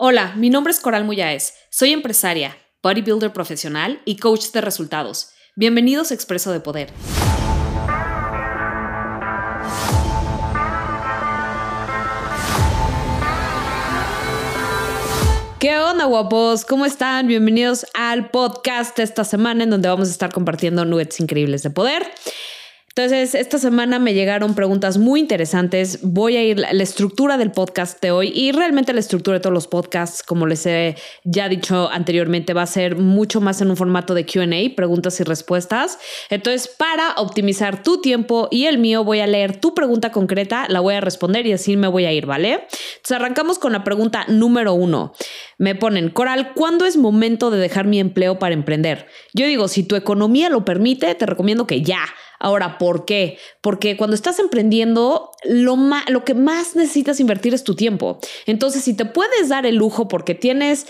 Hola, mi nombre es Coral Muyáez. Soy empresaria, bodybuilder profesional y coach de resultados. Bienvenidos a Expreso de Poder. ¿Qué onda, guapos? ¿Cómo están? Bienvenidos al podcast de esta semana en donde vamos a estar compartiendo nuggets increíbles de poder. Entonces, esta semana me llegaron preguntas muy interesantes. Voy a ir la estructura del podcast de hoy y realmente la estructura de todos los podcasts, como les he ya dicho anteriormente, va a ser mucho más en un formato de QA, preguntas y respuestas. Entonces, para optimizar tu tiempo y el mío, voy a leer tu pregunta concreta, la voy a responder y así me voy a ir, ¿vale? Entonces, arrancamos con la pregunta número uno. Me ponen, Coral, ¿cuándo es momento de dejar mi empleo para emprender? Yo digo, si tu economía lo permite, te recomiendo que ya. Ahora, ¿por qué? Porque cuando estás emprendiendo, lo, lo que más necesitas invertir es tu tiempo. Entonces, si te puedes dar el lujo porque tienes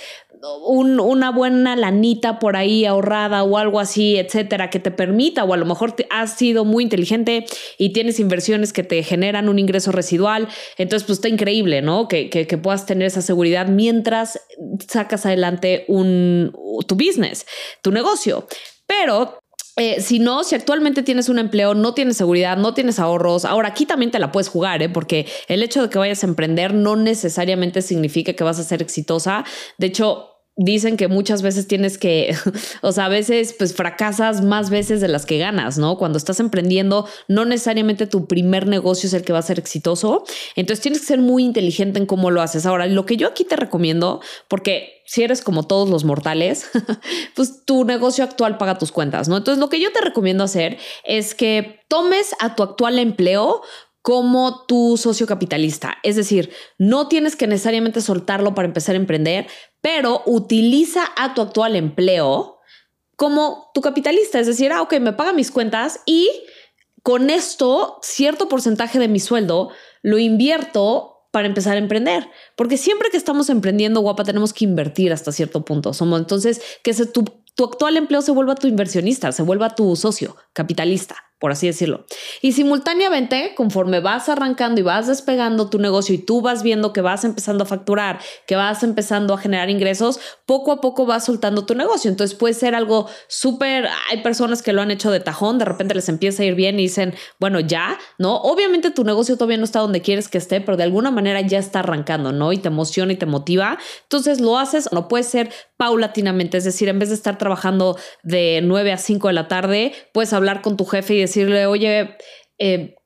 una buena lanita por ahí ahorrada o algo así, etcétera, que te permita, o a lo mejor has sido muy inteligente y tienes inversiones que te generan un ingreso residual, entonces pues está increíble, ¿no? Que, que, que puedas tener esa seguridad mientras sacas adelante un, tu business, tu negocio. Pero eh, si no, si actualmente tienes un empleo, no tienes seguridad, no tienes ahorros, ahora aquí también te la puedes jugar, ¿eh? porque el hecho de que vayas a emprender no necesariamente significa que vas a ser exitosa. De hecho, dicen que muchas veces tienes que, o sea, a veces pues fracasas más veces de las que ganas, ¿no? Cuando estás emprendiendo, no necesariamente tu primer negocio es el que va a ser exitoso. Entonces tienes que ser muy inteligente en cómo lo haces. Ahora, lo que yo aquí te recomiendo, porque si eres como todos los mortales, pues tu negocio actual paga tus cuentas, ¿no? Entonces lo que yo te recomiendo hacer es que tomes a tu actual empleo como tu socio capitalista. Es decir, no tienes que necesariamente soltarlo para empezar a emprender, pero utiliza a tu actual empleo como tu capitalista. Es decir, ah, ok, me paga mis cuentas y con esto cierto porcentaje de mi sueldo lo invierto para empezar a emprender. Porque siempre que estamos emprendiendo, guapa, tenemos que invertir hasta cierto punto. Somos entonces que tu, tu actual empleo se vuelva tu inversionista, se vuelva tu socio capitalista por así decirlo. Y simultáneamente, conforme vas arrancando y vas despegando tu negocio y tú vas viendo que vas empezando a facturar, que vas empezando a generar ingresos, poco a poco vas soltando tu negocio. Entonces puede ser algo súper, hay personas que lo han hecho de tajón, de repente les empieza a ir bien y dicen, bueno, ya, ¿no? Obviamente tu negocio todavía no está donde quieres que esté, pero de alguna manera ya está arrancando, ¿no? Y te emociona y te motiva. Entonces lo haces, no puede ser paulatinamente, es decir, en vez de estar trabajando de 9 a 5 de la tarde, puedes hablar con tu jefe y decirle, oye, eh,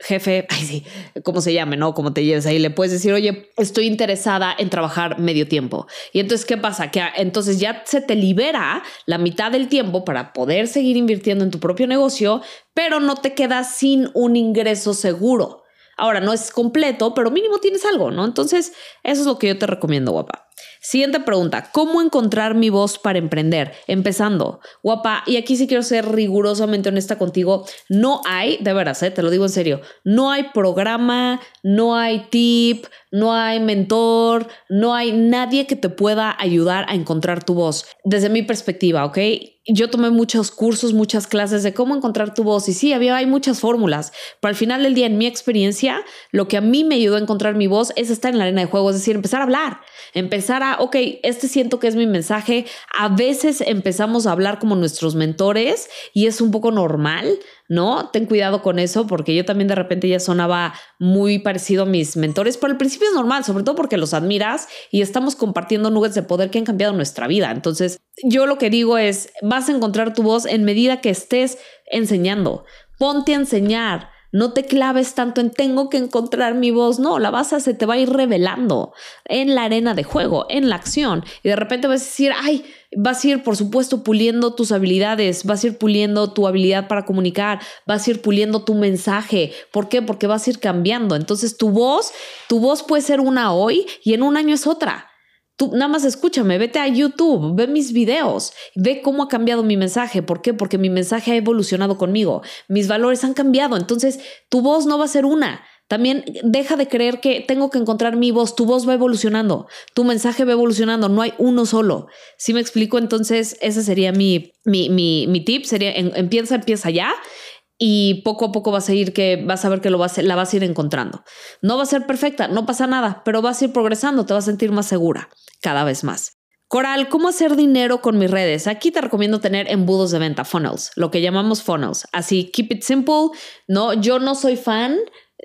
jefe, ay sí, ¿cómo se llame, no? Como te lleves ahí, le puedes decir, oye, estoy interesada en trabajar medio tiempo. Y entonces, ¿qué pasa? Que entonces ya se te libera la mitad del tiempo para poder seguir invirtiendo en tu propio negocio, pero no te quedas sin un ingreso seguro. Ahora, no es completo, pero mínimo tienes algo, ¿no? Entonces, eso es lo que yo te recomiendo, guapa. Siguiente pregunta, ¿cómo encontrar mi voz para emprender? Empezando, guapa, y aquí sí quiero ser rigurosamente honesta contigo, no hay, de veras, ¿eh? te lo digo en serio, no hay programa, no hay tip, no hay mentor, no hay nadie que te pueda ayudar a encontrar tu voz. Desde mi perspectiva, ¿ok? Yo tomé muchos cursos, muchas clases de cómo encontrar tu voz y sí, había, hay muchas fórmulas, pero al final del día, en mi experiencia, lo que a mí me ayudó a encontrar mi voz es estar en la arena de juego, es decir, empezar a hablar, empezar a ok, este siento que es mi mensaje. A veces empezamos a hablar como nuestros mentores y es un poco normal, ¿no? Ten cuidado con eso porque yo también de repente ya sonaba muy parecido a mis mentores, pero al principio es normal, sobre todo porque los admiras y estamos compartiendo nubes de poder que han cambiado nuestra vida. Entonces, yo lo que digo es, vas a encontrar tu voz en medida que estés enseñando. Ponte a enseñar no te claves tanto en tengo que encontrar mi voz, no, la vas a, se te va a ir revelando en la arena de juego, en la acción. Y de repente vas a decir, ay, vas a ir, por supuesto, puliendo tus habilidades, vas a ir puliendo tu habilidad para comunicar, vas a ir puliendo tu mensaje. ¿Por qué? Porque vas a ir cambiando. Entonces tu voz, tu voz puede ser una hoy y en un año es otra. Tú nada más escúchame, vete a YouTube, ve mis videos, ve cómo ha cambiado mi mensaje. ¿Por qué? Porque mi mensaje ha evolucionado conmigo, mis valores han cambiado. Entonces, tu voz no va a ser una. También deja de creer que tengo que encontrar mi voz. Tu voz va evolucionando, tu mensaje va evolucionando. No hay uno solo. Si me explico, entonces ese sería mi, mi, mi, mi tip. Sería empieza, empieza ya y poco a poco vas a ir que vas a ver que lo vas, la vas a ir encontrando. No va a ser perfecta, no pasa nada, pero vas a ir progresando, te vas a sentir más segura cada vez más. Coral, ¿cómo hacer dinero con mis redes? Aquí te recomiendo tener embudos de venta, funnels, lo que llamamos funnels. Así, keep it simple. No, yo no soy fan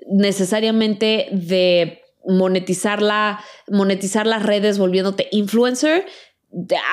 necesariamente de monetizar, monetizar las redes volviéndote influencer.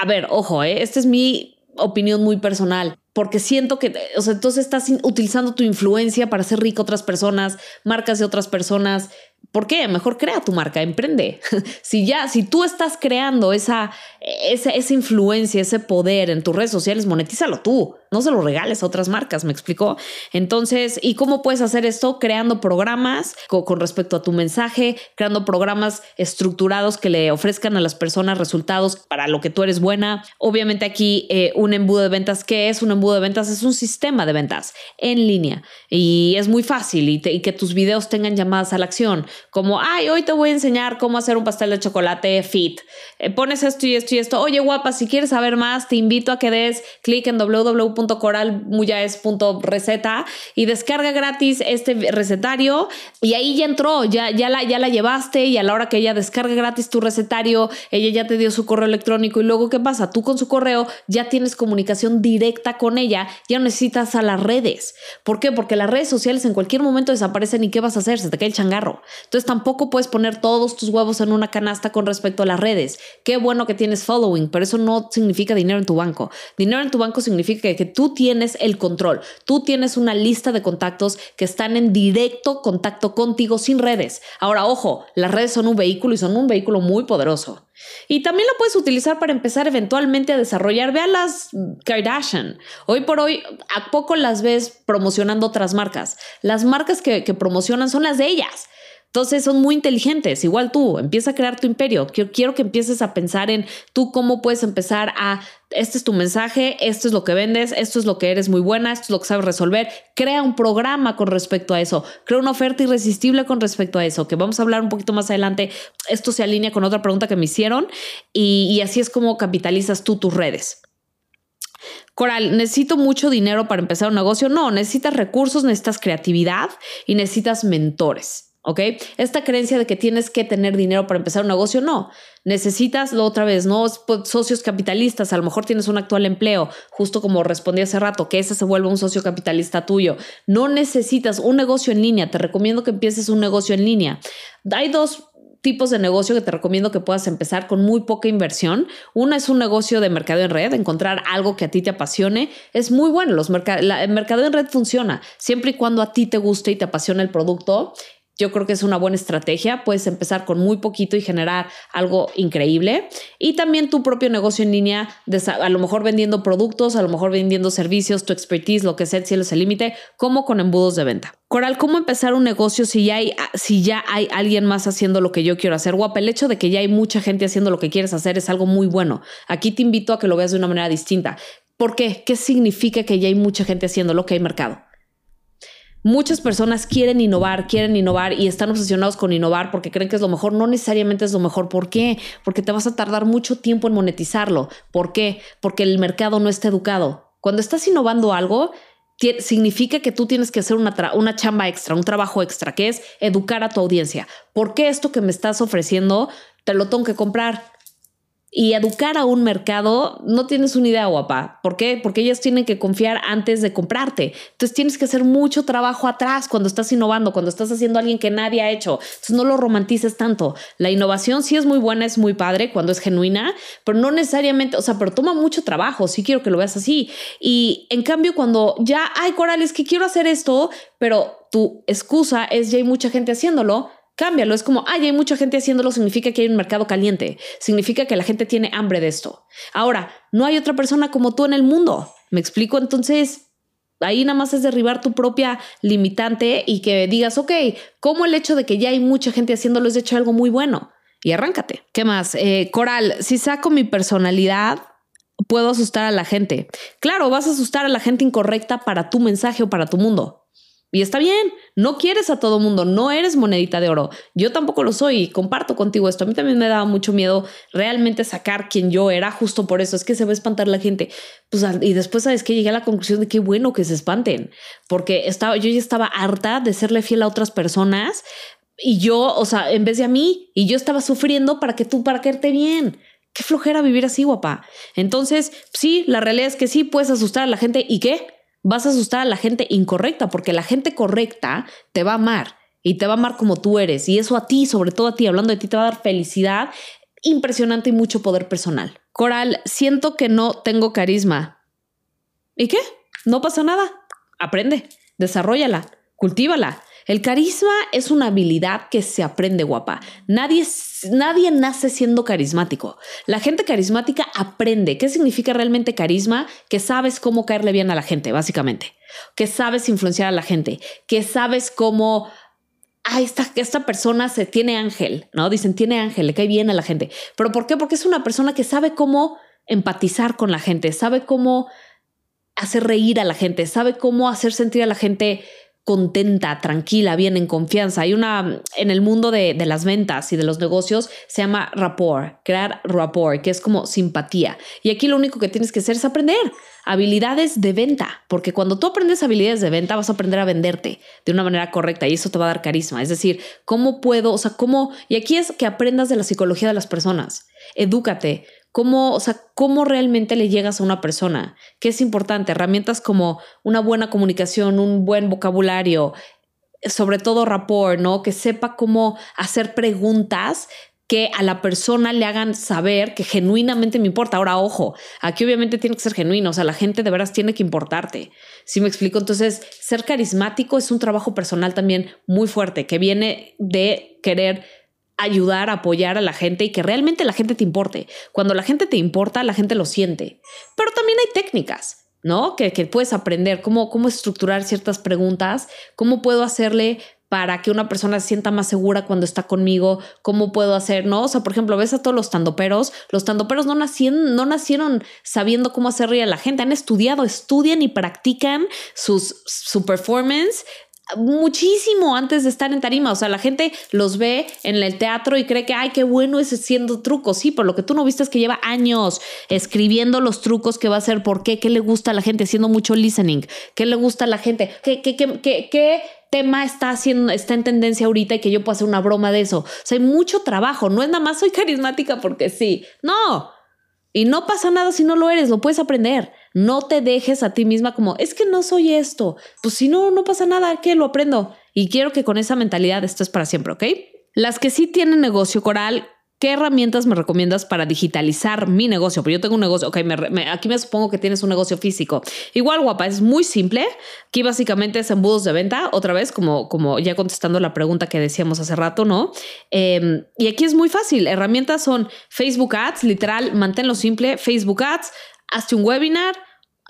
A ver, ojo, ¿eh? esta es mi opinión muy personal porque siento que, o sea, entonces estás utilizando tu influencia para hacer rico a otras personas, marcas de otras personas, ¿Por qué? Mejor crea tu marca, emprende. si ya, si tú estás creando esa, esa, esa, influencia, ese poder en tus redes sociales, monetízalo tú. No se lo regales a otras marcas, ¿me explicó? Entonces, ¿y cómo puedes hacer esto? Creando programas con, respecto a tu mensaje, creando programas estructurados que le ofrezcan a las personas resultados para lo que tú eres buena. Obviamente aquí eh, un embudo de ventas, ¿qué es un embudo de ventas? Es un sistema de ventas en línea y es muy fácil y, que tus videos tengan llamadas a la acción como, ay, hoy te voy a enseñar cómo hacer un pastel de chocolate fit. Eh, pones esto y esto y esto. Oye, guapa, si quieres saber más, te invito a que des clic en www.coralmuyaes.receta y descarga gratis este recetario. Y ahí ya entró, ya, ya, la, ya la llevaste y a la hora que ella descarga gratis tu recetario, ella ya te dio su correo electrónico y luego, ¿qué pasa? Tú con su correo ya tienes comunicación directa con ella, ya no necesitas a las redes. ¿Por qué? Porque las redes sociales en cualquier momento desaparecen y ¿qué vas a hacer? Se te cae el changarro. Entonces tampoco puedes poner todos tus huevos en una canasta con respecto a las redes. Qué bueno que tienes following, pero eso no significa dinero en tu banco. Dinero en tu banco significa que, tú tienes el control. Tú tienes una lista de contactos que están en directo contacto contigo sin redes. Ahora, ojo, las redes son un vehículo y son un vehículo muy poderoso. Y también lo puedes utilizar para empezar eventualmente a desarrollar. Vean las Kardashian. Hoy por hoy, ¿a poco las ves promocionando otras marcas? Las marcas que promocionan son las de ellas. Entonces son muy inteligentes, igual tú, empieza a crear tu imperio. Quiero, que empieces a pensar en tú cómo puedes empezar a, este es tu mensaje, esto es lo que vendes, esto es lo que eres muy buena, esto es lo que sabes resolver. Crea un programa con respecto a eso, crea una oferta irresistible con respecto a eso, que vamos a hablar un poquito más adelante. Esto se alinea con otra pregunta que me hicieron y, y así es como capitalizas tú tus redes. Coral, ¿necesito mucho dinero para empezar un negocio? No, necesitas recursos, necesitas creatividad y necesitas mentores. ¿Ok? Esta creencia de que tienes que tener dinero para empezar un negocio, no. Necesitas, lo otra vez, no pues, socios capitalistas, a lo mejor tienes un actual empleo, justo como respondí hace rato, que ese se vuelva un socio capitalista tuyo. No necesitas un negocio en línea, te recomiendo que empieces un negocio en línea. Hay dos tipos de negocio que te recomiendo que puedas empezar con muy poca inversión. Una es un negocio de mercado en red, encontrar algo que a ti te apasione. Es muy bueno, los el mercado en red funciona siempre y cuando a ti te guste y te apasione el producto yo creo que es una buena estrategia. Puedes empezar con muy poquito y generar algo increíble. Y también tu propio negocio en línea, a lo mejor vendiendo productos, a lo mejor vendiendo servicios, tu expertise, lo que sea, el cielo es el límite, como con embudos de venta. Coral, ¿cómo empezar un negocio si ya, hay, si ya hay alguien más haciendo lo que yo quiero hacer? Guapa, el hecho de que ya hay mucha gente haciendo lo que quieres hacer es algo muy bueno. Aquí te invito a que lo veas de una manera distinta. ¿Por qué? ¿Qué significa que ya hay mucha gente haciendo lo que hay mercado? Muchas personas quieren innovar, quieren innovar y están obsesionados con innovar porque creen que es lo mejor. No necesariamente es lo mejor. ¿Por qué? Porque te vas a tardar mucho tiempo en monetizarlo. ¿Por qué? Porque el mercado no está educado. Cuando estás innovando algo, significa que tú tienes que hacer una, una chamba extra, un trabajo extra, que es educar a tu audiencia. ¿Por qué esto que me estás ofreciendo te lo tengo que comprar? Y educar a un mercado, no tienes una idea guapa. ¿Por qué? Porque ellos tienen que confiar antes de comprarte. Entonces tienes que hacer mucho trabajo atrás cuando estás innovando, cuando estás haciendo alguien que nadie ha hecho. Entonces no lo romantices tanto. La innovación sí es muy buena, es muy padre cuando es genuina, pero no necesariamente, o sea, pero toma mucho trabajo. Sí quiero que lo veas así. Y en cambio, cuando ya, hay Coral, que quiero hacer esto, pero tu excusa es ya hay mucha gente haciéndolo Cámbialo, es como, ay, hay mucha gente haciéndolo, significa que hay un mercado caliente, significa que la gente tiene hambre de esto. Ahora, no hay otra persona como tú en el mundo. ¿Me explico? Entonces, ahí nada más es derribar tu propia limitante y que digas, ok, ¿cómo el hecho de que ya hay mucha gente haciéndolo es de hecho algo muy bueno? Y arráncate. ¿Qué más? Eh, Coral, si saco mi personalidad, puedo asustar a la gente. Claro, vas a asustar a la gente incorrecta para tu mensaje o para tu mundo. Y está bien, no quieres a todo mundo, no eres monedita de oro. Yo tampoco lo soy y comparto contigo esto. A mí también me daba mucho miedo realmente sacar quien yo era, justo por eso. Es que se va a espantar la gente. Pues, y después, ¿sabes que Llegué a la conclusión de qué bueno que se espanten, porque estaba, yo ya estaba harta de serle fiel a otras personas y yo, o sea, en vez de a mí, y yo estaba sufriendo para que tú, para caerte bien. Qué flojera vivir así, guapa. Entonces, sí, la realidad es que sí puedes asustar a la gente. ¿Y qué? Vas a asustar a la gente incorrecta, porque la gente correcta te va a amar y te va a amar como tú eres. Y eso a ti, sobre todo a ti, hablando de ti, te va a dar felicidad impresionante y mucho poder personal. Coral, siento que no tengo carisma. ¿Y qué? No pasa nada. Aprende, desarrollala, cultívala. El carisma es una habilidad que se aprende guapa. Nadie, nadie nace siendo carismático. La gente carismática aprende. ¿Qué significa realmente carisma? Que sabes cómo caerle bien a la gente, básicamente. Que sabes influenciar a la gente. Que sabes cómo... Ah, esta, esta persona se tiene ángel, ¿no? Dicen, tiene ángel, le cae bien a la gente. ¿Pero por qué? Porque es una persona que sabe cómo empatizar con la gente, sabe cómo hacer reír a la gente, sabe cómo hacer sentir a la gente contenta, tranquila, bien en confianza. Hay una en el mundo de, las ventas y de los negocios se llama rapport, crear rapport, que es como simpatía. Y aquí lo único que tienes que hacer es aprender habilidades de venta, porque cuando tú aprendes habilidades de venta vas a aprender a venderte de una manera correcta y eso te va a dar carisma. Es decir, cómo puedo, o sea, cómo, y aquí es que aprendas de la psicología de las personas. Edúcate, cómo, o sea, cómo realmente le llegas a una persona, qué es importante, herramientas como una buena comunicación, un buen vocabulario, sobre todo rapport, ¿no? Que sepa cómo hacer preguntas que a la persona le hagan saber que genuinamente me importa. Ahora, ojo, aquí obviamente tiene que ser genuino, o sea, la gente de veras tiene que importarte. Si me explico? Entonces, ser carismático es un trabajo personal también muy fuerte, que viene de querer ayudar, apoyar a la gente y que realmente la gente te importe. Cuando la gente te importa, la gente lo siente. Pero también hay técnicas, ¿no? Que, puedes aprender, cómo, cómo estructurar ciertas preguntas, cómo puedo hacerle para que una persona se sienta más segura cuando está conmigo, cómo puedo hacer, ¿no? O sea, por ejemplo, ves a todos los tandoperos, los tandoperos no nacieron, no nacieron sabiendo cómo hacer reír a la gente, han estudiado, estudian y practican sus, su performance muchísimo antes de estar en tarima. O sea, la gente los ve en el teatro y cree que, ay, qué bueno es haciendo trucos. Sí, pero lo que tú no viste es que lleva años escribiendo los trucos que va a hacer, por qué, qué le gusta a la gente, haciendo mucho listening, qué le gusta a la gente, qué, qué, qué, qué, qué tema está haciendo, está en tendencia ahorita y que yo puedo hacer una broma de eso. O sea, hay mucho trabajo. No es nada más soy carismática porque sí. No. Y no pasa nada si no lo eres, lo puedes aprender. No te dejes a ti misma como, es que no soy esto. Pues si no, no pasa nada, que lo aprendo. Y quiero que con esa mentalidad estés para siempre, ¿ok? Las que sí tienen negocio coral, ¿qué herramientas me recomiendas para digitalizar mi negocio? Porque yo tengo un negocio, ok, aquí me supongo que tienes un negocio físico. Igual, guapa, es muy simple. Aquí básicamente es embudos de venta, otra vez, como, como ya contestando la pregunta que decíamos hace rato, ¿no? Em, y aquí es muy fácil. Herramientas son Facebook Ads, literal, manténlo simple, Facebook Ads, hazte un webinar,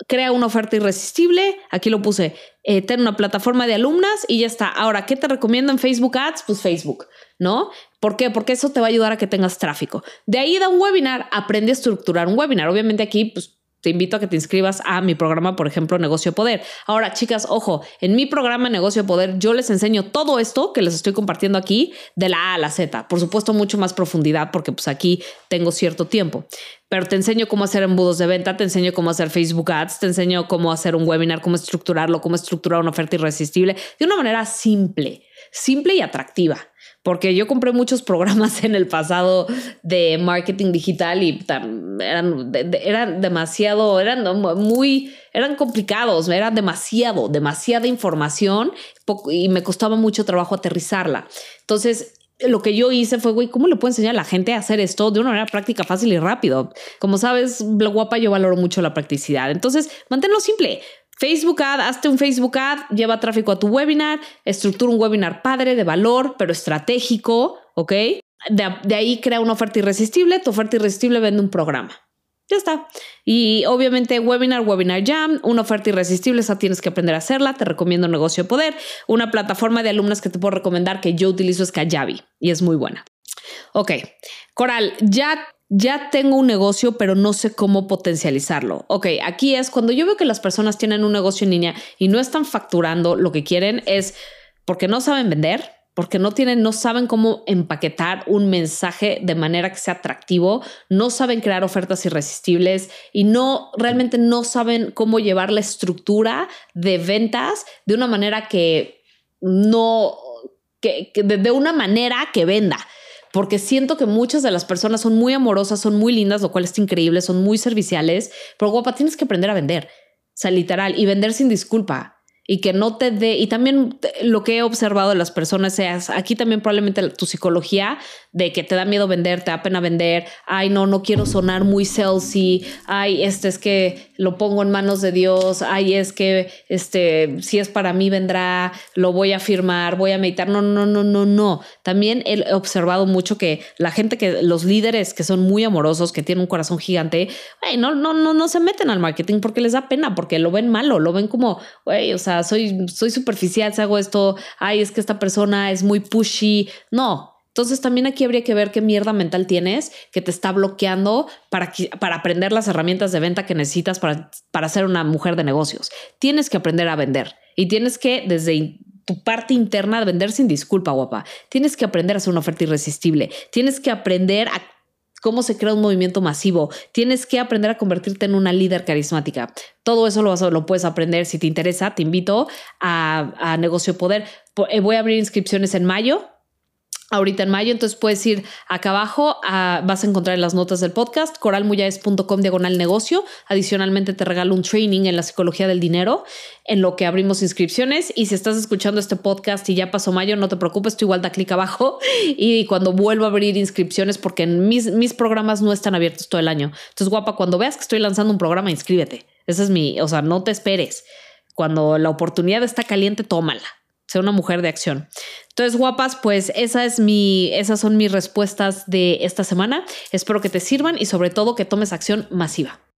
crea una oferta irresistible. Aquí lo puse, eh, ten una plataforma de alumnas y ya está. Ahora, ¿qué te recomiendo en Facebook Ads? Pues Facebook, ¿no? ¿Por qué? Porque eso te va a ayudar a que tengas tráfico. De ahí da un webinar, aprende a estructurar un webinar. Obviamente aquí, pues te invito a que te inscribas a mi programa, por ejemplo, Negocio Poder. Ahora, chicas, ojo, en mi programa Negocio Poder yo les enseño todo esto que les estoy compartiendo aquí de la A a la Z. Por supuesto, mucho más profundidad porque pues aquí tengo cierto tiempo. Pero te enseño cómo hacer embudos de venta, te enseño cómo hacer Facebook Ads, te enseño cómo hacer un webinar, cómo estructurarlo, cómo estructurar una oferta irresistible de una manera simple, simple y atractiva porque yo compré muchos programas en el pasado de marketing digital y eran, demasiado, eran muy, eran complicados, eran demasiado, demasiada información y me costaba mucho trabajo aterrizarla. Entonces, lo que yo hice fue, güey, ¿cómo le puedo enseñar a la gente a hacer esto de una manera práctica, fácil y rápido? Como sabes, guapa, yo valoro mucho la practicidad. Entonces, manténlo simple. Facebook Ad, hazte un Facebook Ad, lleva tráfico a tu webinar, estructura un webinar padre, de valor, pero estratégico, ¿ok? De, ahí crea una oferta irresistible, tu oferta irresistible vende un programa. Ya está. Y obviamente webinar, webinar jam, una oferta irresistible, esa tienes que aprender a hacerla. Te recomiendo Negocio de Poder. Una plataforma de alumnas que te puedo recomendar que yo utilizo es Kajabi y es muy buena. Ok, Coral, ya ya tengo un negocio, pero no sé cómo potencializarlo. Ok, aquí es cuando yo veo que las personas tienen un negocio en línea y no están facturando lo que quieren, es porque no saben vender, porque no tienen, no saben cómo empaquetar un mensaje de manera que sea atractivo, no saben crear ofertas irresistibles y no realmente no saben cómo llevar la estructura de ventas de una manera que no, que, de una manera que venda porque siento que muchas de las personas son muy amorosas, son muy lindas, lo cual es increíble, son muy serviciales, pero guapa, tienes que aprender a vender, o sea, literal, y vender sin disculpa y que no te dé, y también lo que he observado de las personas es, aquí también probablemente tu psicología de que te da miedo vender, te da pena vender, ay no, no quiero sonar muy salesy, ay, este es que lo pongo en manos de Dios, ay, es que este, si es para mí vendrá, lo voy a firmar, voy a meditar, no, no, no, no, no. También he observado mucho que la gente que, los líderes que son muy amorosos, que tienen un corazón gigante, ay, no, no, no, no se meten al marketing porque les da pena, porque lo ven malo, lo ven como, güey, o sea, soy, soy superficial, hago esto, ay, es que esta persona es muy pushy. No. Entonces también aquí habría que ver qué mierda mental tienes que te está bloqueando para, para aprender las herramientas de venta que necesitas para, para ser una mujer de negocios. Tienes que aprender a vender y tienes que desde tu parte interna de vender sin disculpa, guapa. Tienes que aprender a hacer una oferta irresistible. Tienes que aprender a cómo se crea un movimiento masivo. Tienes que aprender a convertirte en una líder carismática. Todo eso lo, vas lo puedes aprender si te interesa. Te invito a, a Negocio Poder. Eh, voy a abrir inscripciones en mayo ahorita en mayo. Entonces puedes ir acá abajo, vas a encontrar en las notas del podcast, coralmuyas.com diagonal negocio. Adicionalmente te regalo un training en la psicología del dinero, en lo que abrimos inscripciones. Y si estás escuchando este podcast y ya pasó mayo, no te preocupes, tú igual da clic abajo. Y cuando vuelvo a abrir inscripciones, porque mis, mis programas no están abiertos todo el año. Entonces, guapa, cuando veas que estoy lanzando un programa, inscríbete. Ese es mi, o sea, no te esperes. Cuando la oportunidad está caliente, tómala sea una mujer de acción. Entonces, guapas, pues esa es mi, esas son mis respuestas de esta semana. Espero que te sirvan y sobre todo que tomes acción masiva.